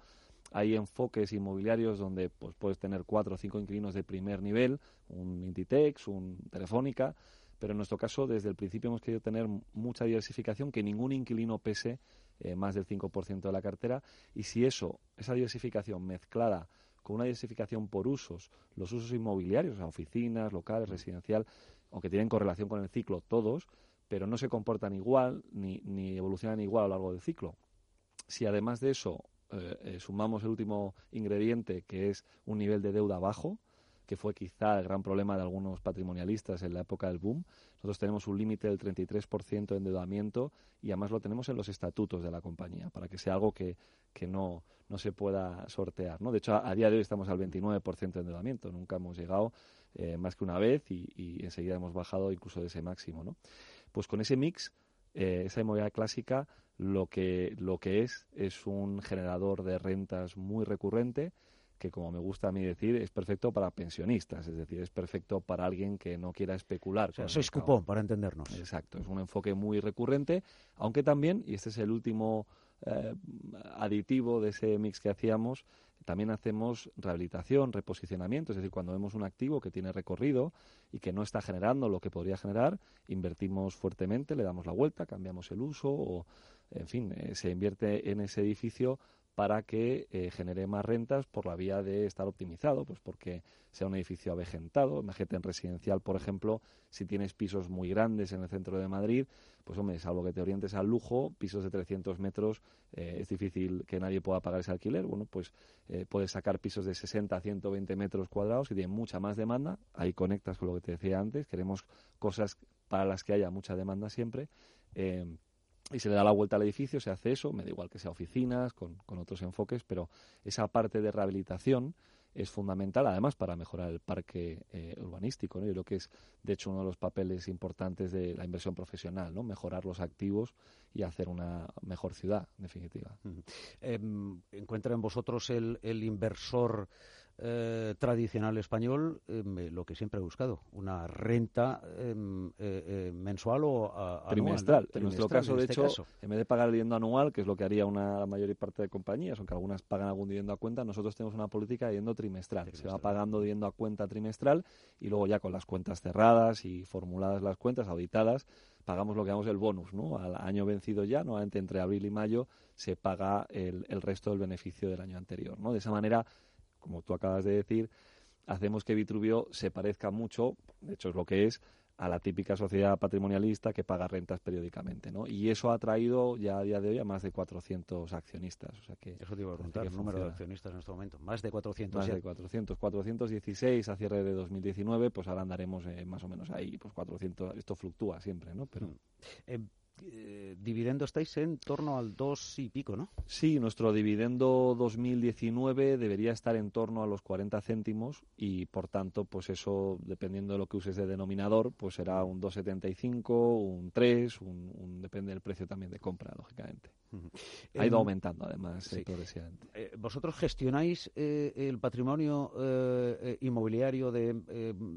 Hay enfoques inmobiliarios donde pues, puedes tener cuatro o cinco inquilinos de primer nivel, un Inditex, un Telefónica, pero en nuestro caso desde el principio hemos querido tener mucha diversificación, que ningún inquilino pese eh, más del 5% de la cartera. Y si eso, esa diversificación mezclada con una diversificación por usos, los usos inmobiliarios, oficinas, locales, residencial, aunque tienen correlación con el ciclo todos, pero no se comportan igual ni, ni evolucionan igual a lo largo del ciclo. Si además de eso eh, eh, sumamos el último ingrediente, que es un nivel de deuda bajo, que fue quizá el gran problema de algunos patrimonialistas en la época del boom. Nosotros tenemos un límite del 33% de endeudamiento y además lo tenemos en los estatutos de la compañía, para que sea algo que, que no, no se pueda sortear. ¿no? De hecho, a, día de hoy estamos al 29% de endeudamiento. Nunca hemos llegado eh, más que una vez y, enseguida hemos bajado incluso de ese máximo. ¿no? Pues con ese mix, eh, esa inmobiliaria clásica lo que, lo que es es un generador de rentas muy recurrente que como me gusta a mí decir, es perfecto para pensionistas, es decir, es perfecto para alguien que no quiera especular. O sea, sois cupón, para entendernos. Exacto, es un enfoque muy recurrente, aunque también, y este es el último eh, aditivo de ese mix que hacíamos, también hacemos rehabilitación, reposicionamiento, es decir, cuando vemos un activo que tiene recorrido y que no está generando lo que podría generar, invertimos fuertemente, le damos la vuelta, cambiamos el uso o, en fin, eh, se invierte en ese edificio para que eh, genere más rentas por la vía de estar optimizado, pues porque sea un edificio avejentado. Imagínate en residencial, por ejemplo, si tienes pisos muy grandes en el centro de Madrid, pues hombre, salvo que te orientes al lujo, pisos de 300 metros, eh, es difícil que nadie pueda pagar ese alquiler. Bueno, pues eh, puedes sacar pisos de 60 a 120 metros cuadrados y tiene mucha más demanda. Ahí conectas con lo que te decía antes. Queremos cosas para las que haya mucha demanda siempre y se le da la vuelta al edificio, se hace eso, me da igual que sea oficinas, con, otros enfoques, pero esa parte de rehabilitación es fundamental, además, para mejorar el parque eh, urbanístico. ¿no? Yo creo que es, de hecho, uno de los papeles importantes de la inversión profesional, ¿no? mejorar los activos y hacer una mejor ciudad, en definitiva. Em, ¿Encuentra en vosotros el, el inversor eh, tradicional español em, lo que siempre he buscado, una renta em, eh, eh, mensual o trimestral. En nuestro caso, de este hecho, en vez de pagar el dividendo anual, que es lo que haría una la mayor parte de compañías, aunque algunas pagan algún dividendo a cuenta, nosotros tenemos una política de dividendo trimestral. Se va pagando dividendo a cuenta trimestral y luego ya con las cuentas cerradas y formuladas las cuentas, auditadas, pagamos lo que llamamos el bonus, ¿no? Al año vencido ya, nuevamente entre abril y mayo, se paga el, el resto del beneficio del año anterior, ¿no? De esa manera como tú acabas de decir, hacemos que Vitruvio se parezca mucho, de hecho es lo que es, a la típica sociedad patrimonialista que paga rentas periódicamente, ¿no? Y eso ha traído ya a día de hoy a más de 400 accionistas. O sea que eso te iba a preguntar, el número de accionistas en este momento. Más de 400. Más de 400. 416 a cierre de 2019, pues ahora andaremos eh, más o menos ahí, pues 400. Esto fluctúa siempre, ¿no? Pero... Mm. Eh, eh, dividendo estáis en torno al 2 y pico, ¿no? Sí, nuestro dividendo 2019 debería estar en torno a los 40 céntimos y por tanto, pues eso, dependiendo de lo que uses de denominador, pues será un 2,75, un 3, un, depende del precio también de compra, lógicamente. Ha ido aumentando además sí. progresivamente. Eh, ¿Vosotros gestionáis eh, el patrimonio inmobiliario de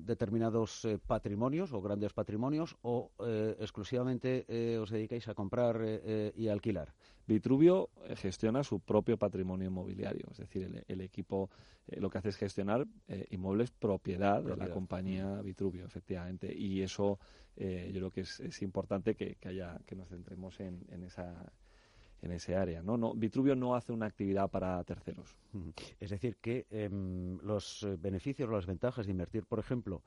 determinados patrimonios o grandes patrimonios o exclusivamente os os dedicáis a comprar eh, eh, y alquilar? Vitruvio eh, gestiona su propio patrimonio inmobiliario, es decir, el, equipo lo que hace es gestionar inmuebles propiedad, de la compañía Vitruvio, efectivamente, y eso yo creo que es, importante que, haya que nos centremos en, esa en ese área. ¿no? No, Vitruvio no hace una actividad para terceros. Es decir, que em, los beneficios o las ventajas de invertir, por ejemplo,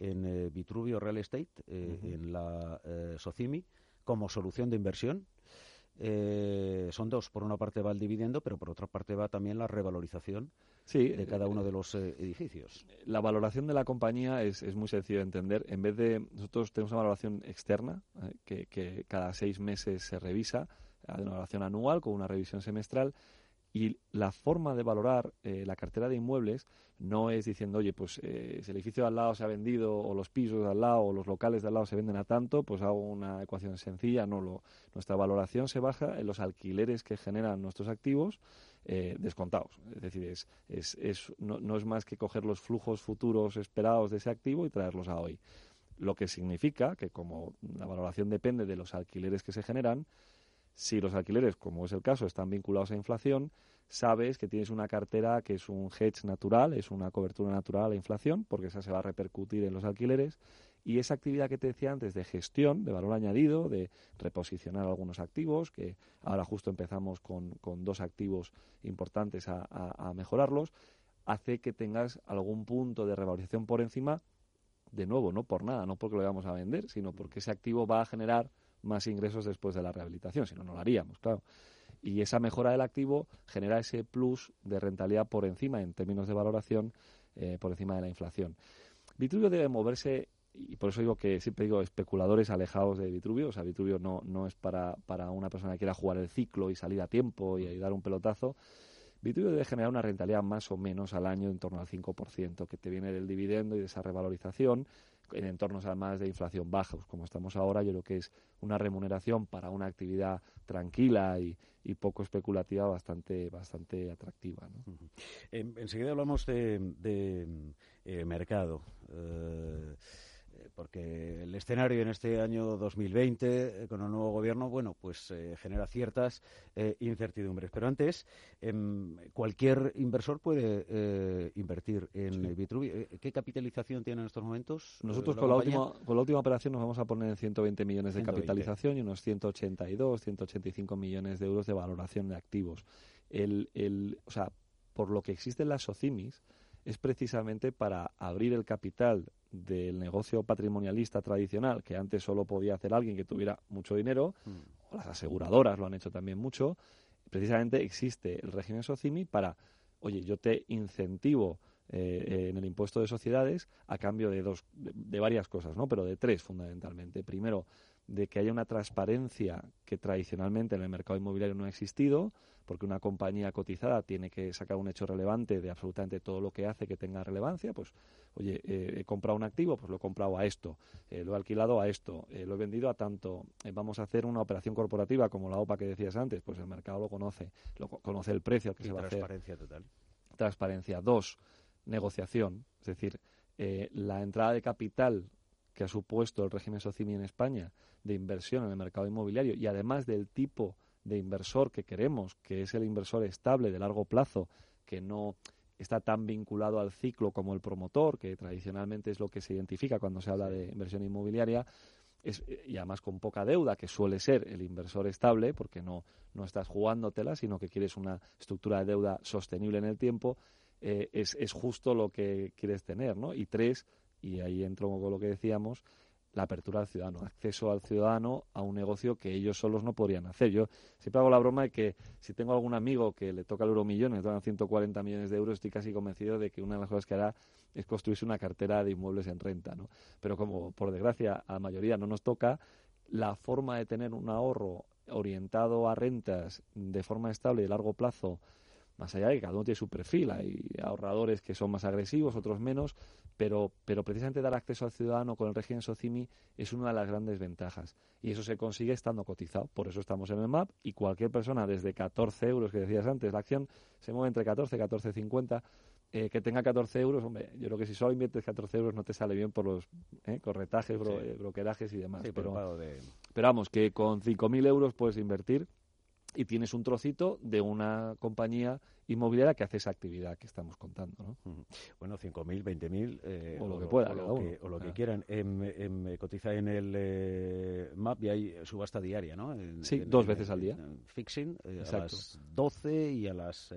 en Vitruvio Real Estate, en la Socimi, como solución de inversión. Eh, son dos. Por una parte va el dividendo, pero por otra parte va también la revalorización de cada uno de los eh, edificios. La valoración de la compañía es, muy sencillo de entender. En vez de nosotros tenemos una valoración externa eh, que, cada seis meses se revisa, una valoración anual con una revisión semestral. Y la forma de valorar la cartera de inmuebles no es diciendo, oye, pues eh, si el edificio de al lado se ha vendido o los pisos de al lado o los locales de al lado se venden a tanto, pues hago una ecuación sencilla. No, lo, nuestra valoración se baja en los alquileres que generan nuestros activos eh, descontados. Es decir, es, es, es no, no, es más que coger los flujos futuros esperados de ese activo y traerlos a hoy. Lo que significa que como la valoración depende de los alquileres que se generan, si los alquileres, como es el caso, están vinculados a inflación, sabes que tienes una cartera que es un hedge natural, es una cobertura natural a la inflación, porque esa se va a repercutir en los alquileres. Y esa actividad que te decía antes de gestión, de valor añadido, de reposicionar algunos activos, que ahora justo empezamos con, dos activos importantes a, a mejorarlos, hace que tengas algún punto de revalorización por encima, de nuevo, no por nada, no porque lo vayamos a vender, sino porque ese activo va a generar más ingresos después de la rehabilitación, si no, no lo haríamos, claro y esa mejora del activo genera ese plus de rentabilidad por encima, en términos de valoración, eh, por encima de la inflación. Vitruvio debe moverse, y por eso digo que siempre digo especuladores alejados de Vitruvio, o sea, Vitruvio no, no es para, para una persona que quiera jugar el ciclo y salir a tiempo y, dar un pelotazo. Vitruvio debe generar una rentabilidad más o menos al año en torno al 5%, que te viene del dividendo y de esa revalorización, en entornos además de inflación bajos, como estamos ahora, yo creo que es una remuneración para una actividad tranquila y, poco especulativa bastante bastante atractiva. enseguida hablamos de, eh, mercado. Eh, porque el escenario en este año 2020 eh, con el nuevo gobierno, bueno, pues eh, genera ciertas eh, incertidumbres. Pero antes, em, cualquier inversor puede invertir en Vitruvio. ¿Qué capitalización tiene en estos momentos? Nosotros con la, última, con la última operación nos vamos a poner en 120 millones de capitalización y unos 182, 185 millones de euros de valoración de activos. El, el, o sea, por lo que existen las SOCIMIS, es precisamente para abrir el capital del negocio patrimonialista tradicional, que antes solo podía hacer alguien que tuviera mucho dinero, mm. o las aseguradoras lo han hecho también mucho, precisamente existe el régimen SOCIMI para, oye, yo te incentivo eh, en el impuesto de sociedades a cambio de dos, de, varias cosas, ¿no? Pero de tres fundamentalmente. Primero, de que haya una transparencia que tradicionalmente en el mercado inmobiliario no ha existido, porque una compañía cotizada tiene que sacar un hecho relevante de absolutamente todo lo que hace que tenga relevancia, pues, oye, eh, he comprado un activo, pues lo he comprado a esto, eh, lo he alquilado a esto, eh, lo he vendido a tanto, vamos a hacer una operación corporativa como la OPA que decías antes, pues el mercado lo conoce, lo conoce el precio que se va a hacer. Transparencia total. Transparencia. Dos, negociación, es decir, la entrada de capital que ha supuesto el régimen SOCIMI en España de inversión en el mercado inmobiliario y además del tipo de inversor que queremos, que es el inversor estable de largo plazo, que no está tan vinculado al ciclo como el promotor, que tradicionalmente es lo que se identifica cuando se habla de inversión inmobiliaria, es, y además con poca deuda, que suele ser el inversor estable, porque no, no estás jugándotela, sino que quieres una estructura de deuda sostenible en el tiempo, eh, es, es justo lo que quieres tener, ¿no? Y tres, y ahí entro con lo que decíamos, la apertura al ciudadano, acceso al ciudadano a un negocio que ellos solos no podrían hacer. Yo siempre hago la broma de que si tengo algún amigo que le toca el euromillón, le tocan 140 millones de euros, estoy casi convencido de que una de las cosas que hará es construirse una cartera de inmuebles en renta. ¿no? Pero como por desgracia a la mayoría no nos toca, la forma de tener un ahorro orientado a rentas de forma estable y de largo plazo, más allá de que cada uno tiene su perfil, hay ahorradores que son más agresivos, otros menos, pero, pero precisamente dar acceso al ciudadano con el régimen SOCIMI es una de las grandes ventajas. Y eso se consigue estando cotizado. Por eso estamos en el MAP y cualquier persona desde 14 euros, que decías antes, la acción se mueve entre 14 y 14,50. Eh, que tenga 14 euros, hombre, yo creo que si solo inviertes 14 euros no te sale bien por los eh, corretajes, eh, brokerajes y demás. pero, pero vamos, que con 5.000 euros puedes invertir y tienes un trocito de una compañía inmobiliaria que hace esa actividad que estamos contando. ¿no? Bueno, 5.000, 20.000 eh, o, lo que pueda, o lo, que, quieran. Em, em, cotiza en el eh, MAP y hay subasta diaria, ¿no? sí, dos veces al día. Fixing eh, a las 12 y a las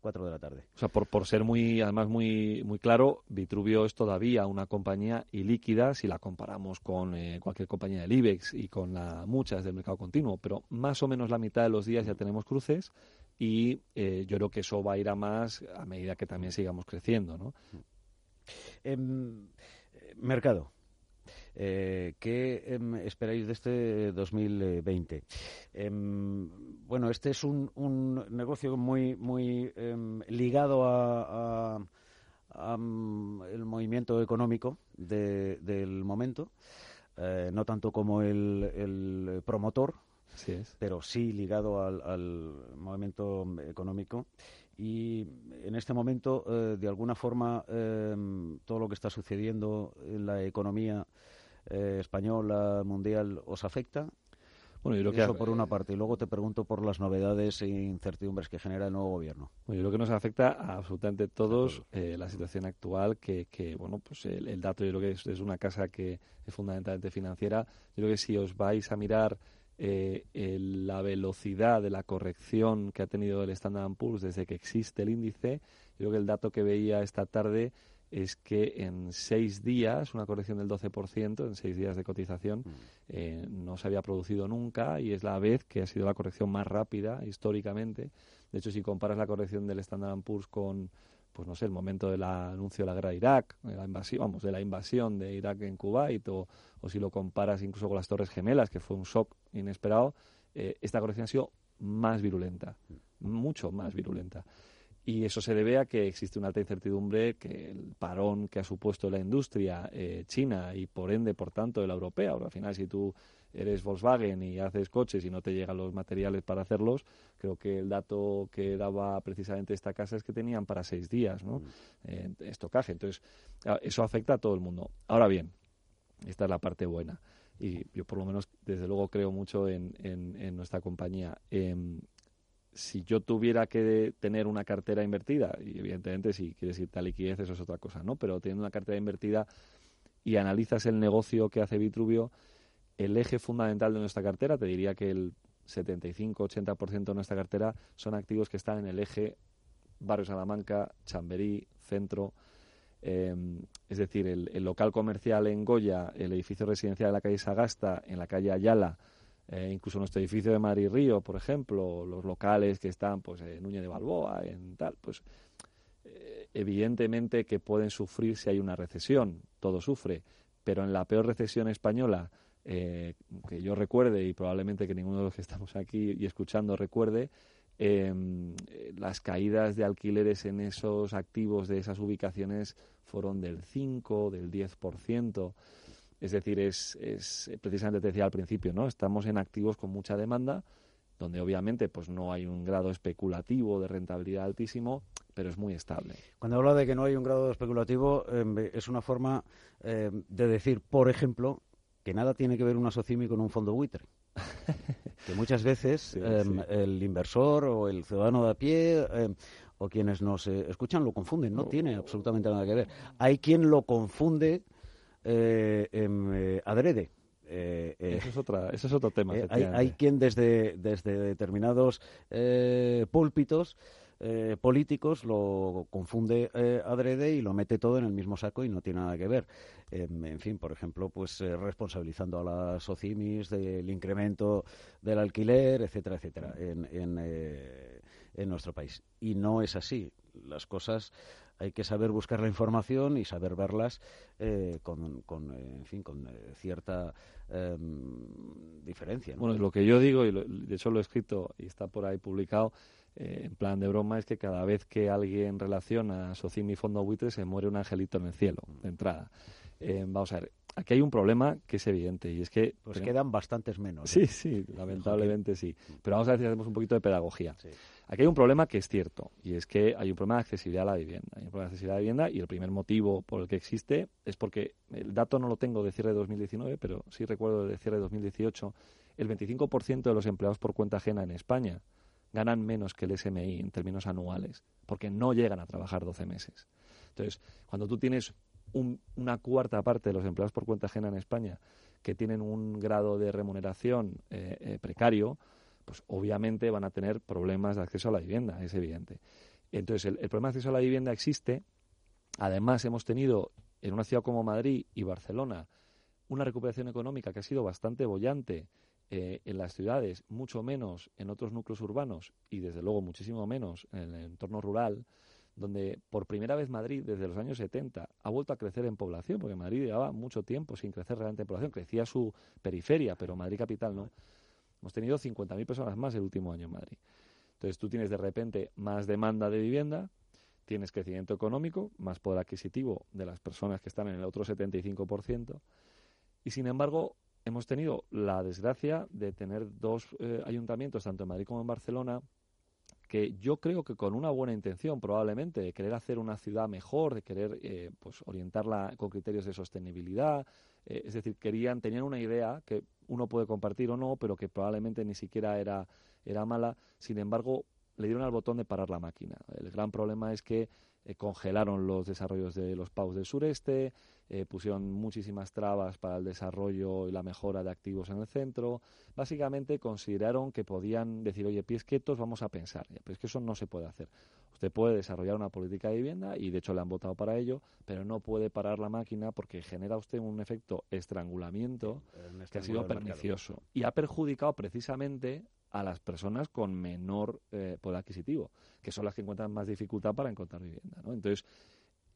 4 de la tarde. O sea, por, por ser muy, además muy, muy claro, Vitruvio es todavía una compañía ilíquida si la comparamos con cualquier compañía del IBEX y con la, muchas del mercado continuo, pero más o menos la mitad de los días ya tenemos cruces y eh, yo creo que eso va a ir a más a medida que también sigamos creciendo. ¿no? Em, mercado. Eh, ¿Qué em, esperáis de este 2020? Em, bueno, este es un, un negocio muy, muy ligado a, el movimiento económico del momento, eh, no tanto como el, el promotor, pero sí ligado al, movimiento económico. Y en este momento, eh, de alguna forma, em, todo lo que está sucediendo en la economía eh, española, mundial, ¿os afecta? Bueno, yo creo Eso por una parte. Y luego te pregunto por las novedades e incertidumbres que genera el nuevo gobierno. Bueno, yo creo que nos afecta a absolutamente todos eh, la situación actual, que, que bueno, pues el, dato yo creo que es, es, una casa que es fundamentalmente financiera. Yo creo que si os vais a mirar eh, la velocidad de la corrección que ha tenido el Standard Poor's desde que existe el índice. Creo que el dato que veía esta tarde es que en seis días, una corrección del 12%, en seis días de cotización, mm. eh, no se había producido nunca y es la vez que ha sido la corrección más rápida históricamente. De hecho, si comparas la corrección del Standard Poor's con pues no sé, el momento del anuncio de la guerra de Irak, de la invasión, vamos, de la invasión de Irak en Kuwait, o, o si lo comparas incluso con las Torres Gemelas, que fue un shock inesperado, eh, esta corrección ha sido más virulenta, mucho más virulenta. Y eso se debe a que existe una alta incertidumbre, que el parón que ha supuesto la industria eh, china y por ende, por tanto, la europea. Al final, si tú eres Volkswagen y haces coches y no te llegan los materiales para hacerlos, creo que el dato que daba precisamente esta casa es que tenían para seis días ¿no? Mm. Eh, estocaje. Entonces, eso afecta a todo el mundo. Ahora bien, Esta es la parte buena. Y yo por lo menos, desde luego, creo mucho en, en, nuestra compañía. Em, si yo tuviera que tener una cartera invertida, y evidentemente si quieres irte a liquidez eso es otra cosa, ¿no? Pero teniendo una cartera invertida y analizas el negocio que hace Vitruvio, el eje fundamental de nuestra cartera, te diría que el 75-80% de nuestra cartera son activos que están en el eje Barrio Salamanca, Chamberí, Centro. Em, es decir, el, local comercial en Goya, el edificio residencial de la calle Sagasta, en la calle Ayala, eh, incluso nuestro edificio de Madrid Río, por ejemplo, los locales que están pues, en Núñez de Balboa, en tal, pues eh, evidentemente que pueden sufrir si hay una recesión, todo sufre, pero en la peor recesión española, eh, que yo recuerde y probablemente que ninguno de los que estamos aquí y escuchando recuerde, em, las caídas de alquileres en esos activos de esas ubicaciones fueron del 5, del 10%. Es decir, es, es precisamente te decía al principio, ¿no? Estamos en activos con mucha demanda, donde obviamente pues no hay un grado especulativo de rentabilidad altísimo, pero es muy estable. Cuando habla de que no hay un grado especulativo, em, es una forma em, de decir, por ejemplo, que nada tiene que ver una SOCIMI con un fondo buitre. que muchas veces em, el inversor o el ciudadano de a pie em, o quienes nos eh, escuchan lo confunden, no, tiene absolutamente nada que ver. Hay quien lo confunde eh, eh adrede. Eh, eso, es otra, eso es otro tema. hay, hay, quien desde, desde determinados púlpitos eh, políticos lo confunde eh, adrede y lo mete todo en el mismo saco y no tiene nada que ver. Em, en fin, por ejemplo, pues eh, responsabilizando a las SOCIMIS del incremento del alquiler, etcétera, etcétera, en, en, nuestro país. Y no es así. Las cosas hay que saber buscar la información y saber verlas con, con en fin, con cierta em, diferencia. Bueno, lo que yo digo, y de hecho lo he escrito y está por ahí publicado, eh, en plan de broma, es que cada vez que alguien relaciona a Socimi y Fondo Buitre se muere un angelito en el cielo, de entrada. Eh, vamos a ver, aquí hay un problema que es evidente y es que... Pues quedan bastantes menos. Sí, ¿eh? sí, lamentablemente sí. Pero vamos a ver si hacemos un poquito de pedagogía. Aquí hay un problema que es cierto y es que hay un problema de accesibilidad a la vivienda. Hay un problema de accesibilidad a la vivienda y el primer motivo por el que existe es porque el dato no lo tengo de cierre de 2019, pero sí recuerdo de cierre de 2018, el 25% de los empleados por cuenta ajena en España ganan menos que el SMI en términos anuales, porque no llegan a trabajar 12 meses. Entonces, cuando tú tienes una cuarta parte de los empleados por cuenta ajena en España que tienen un grado de remuneración eh, eh, precario, pues obviamente van a tener problemas de acceso a la vivienda, es evidente. Entonces, el, el problema de acceso a la vivienda existe. Además, hemos tenido en una ciudad como Madrid y Barcelona una recuperación económica que ha sido bastante bollante eh, en las ciudades, mucho menos en otros núcleos urbanos y desde luego muchísimo menos en el entorno rural, donde por primera vez Madrid desde los años 70 ha vuelto a crecer en población, porque Madrid llevaba mucho tiempo sin crecer realmente en población, crecía su periferia, pero Madrid capital no. Hemos tenido 50.000 personas más el último año en Madrid. Entonces tú tienes de repente más demanda de vivienda, tienes crecimiento económico, más poder adquisitivo de las personas que están en el otro 75%, y sin embargo hemos tenido la desgracia de tener dos eh, ayuntamientos, tanto en Madrid como en Barcelona, que yo creo que con una buena intención, probablemente, de querer hacer una ciudad mejor, de querer eh, pues orientarla con criterios de sostenibilidad, eh, es decir, querían, tenían una idea que uno puede compartir o no, pero que probablemente ni siquiera era, era mala, sin embargo, le dieron al botón de parar la máquina. El gran problema es que eh, congelaron los desarrollos de los PAUs del sureste, eh, pusieron muchísimas trabas para el desarrollo y la mejora de activos en el centro. Básicamente consideraron que podían decir, oye, pies quietos, vamos a pensar. Pero es que eso no se puede hacer. Usted puede desarrollar una política de vivienda y de hecho le han votado para ello, pero no puede parar la máquina porque genera usted un efecto estrangulamiento que ha sido pernicioso y ha perjudicado precisamente a las personas con menor eh, poder adquisitivo, que son las que encuentran más dificultad para encontrar vivienda. ¿no? Entonces,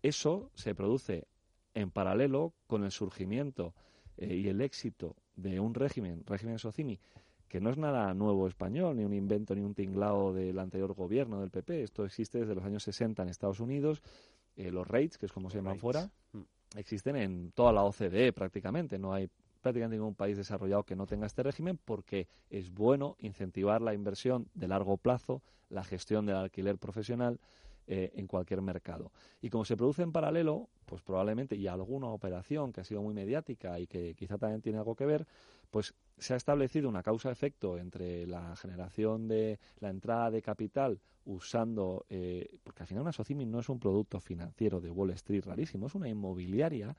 eso se produce en paralelo con el surgimiento eh, y el éxito de un régimen, régimen Socimi, que no es nada nuevo español, ni un invento, ni un tinglao del anterior gobierno del PP. Esto existe desde los años 60 en Estados Unidos. Eh, los rates, que es como se llaman fuera, mm. existen en toda la OCDE prácticamente. No hay prácticamente ningún país desarrollado que no tenga este régimen porque es bueno incentivar la inversión de largo plazo, la gestión del alquiler profesional eh, en cualquier mercado. Y como se produce en paralelo, pues probablemente, y alguna operación que ha sido muy mediática y que quizá también tiene algo que ver, pues se ha establecido una causa-efecto entre la generación de la entrada de capital usando, eh, porque al final una SOCIMI no es un producto financiero de Wall Street rarísimo, es una inmobiliaria,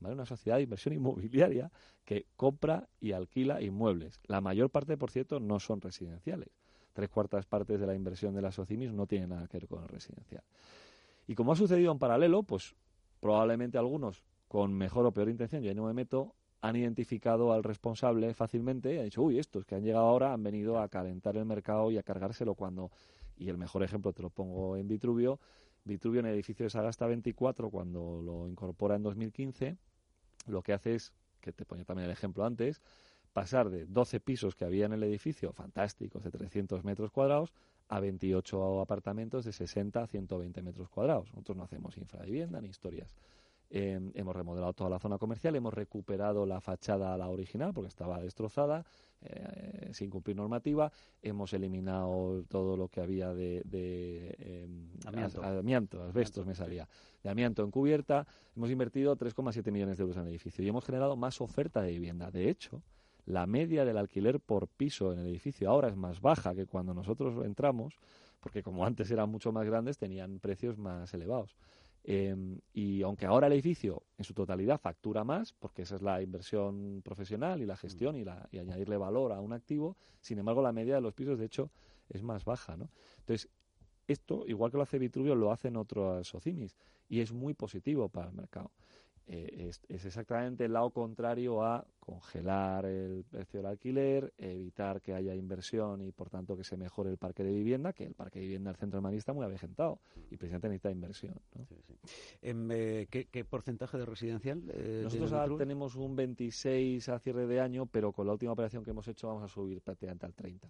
¿vale? una sociedad de inversión inmobiliaria que compra y alquila inmuebles. La mayor parte, por cierto, no son residenciales tres cuartas partes de la inversión de las OCIMIS no tienen nada que ver con el residencial. Y como ha sucedido en paralelo, pues probablemente algunos con mejor o peor intención, yo no me meto, han identificado al responsable fácilmente y han dicho, uy, estos que han llegado ahora han venido a calentar el mercado y a cargárselo cuando, y el mejor ejemplo te lo pongo en Vitruvio, Vitruvio en el edificio de Sagasta 24, cuando lo incorpora en 2015, lo que hace es, que te ponía también el ejemplo antes, pasar de 12 pisos que había en el edificio, fantásticos, de 300 metros cuadrados, a 28 apartamentos de 60 a 120 metros cuadrados. Nosotros no hacemos infravivienda ni historias. Em, hemos remodelado toda la zona comercial, hemos recuperado la fachada a la original porque estaba destrozada, eh, sin cumplir normativa. Hemos eliminado todo lo que había de, de em, amianto. amianto, asbestos me salía, de amianto en cubierta. Hemos invertido 3,7 millones de euros en el edificio y hemos generado más oferta de vivienda. De hecho, la media del alquiler por piso en el edificio ahora es más baja que cuando nosotros entramos, porque como antes eran mucho más grandes, tenían precios más elevados. Em, y aunque ahora el edificio en su totalidad factura más, porque esa es la inversión profesional y la gestión y, la, y añadirle valor a un activo, sin embargo la media de los pisos de hecho es más baja. ¿no? Entonces, esto, igual que lo hace Vitruvio, lo hacen otros socimis y es muy positivo para el mercado. Eh, es, exactamente el lado contrario a congelar el precio del alquiler, evitar que haya inversión y por tanto que se mejore el parque de vivienda, que el parque de vivienda del centro de Madrid está muy avejentado y precisamente necesita inversión. Em, eh, ¿qué, porcentaje de residencial? Eh, Nosotros ahora tenemos un 26 a cierre de año, pero con la última operación que hemos hecho vamos a subir prácticamente al 30.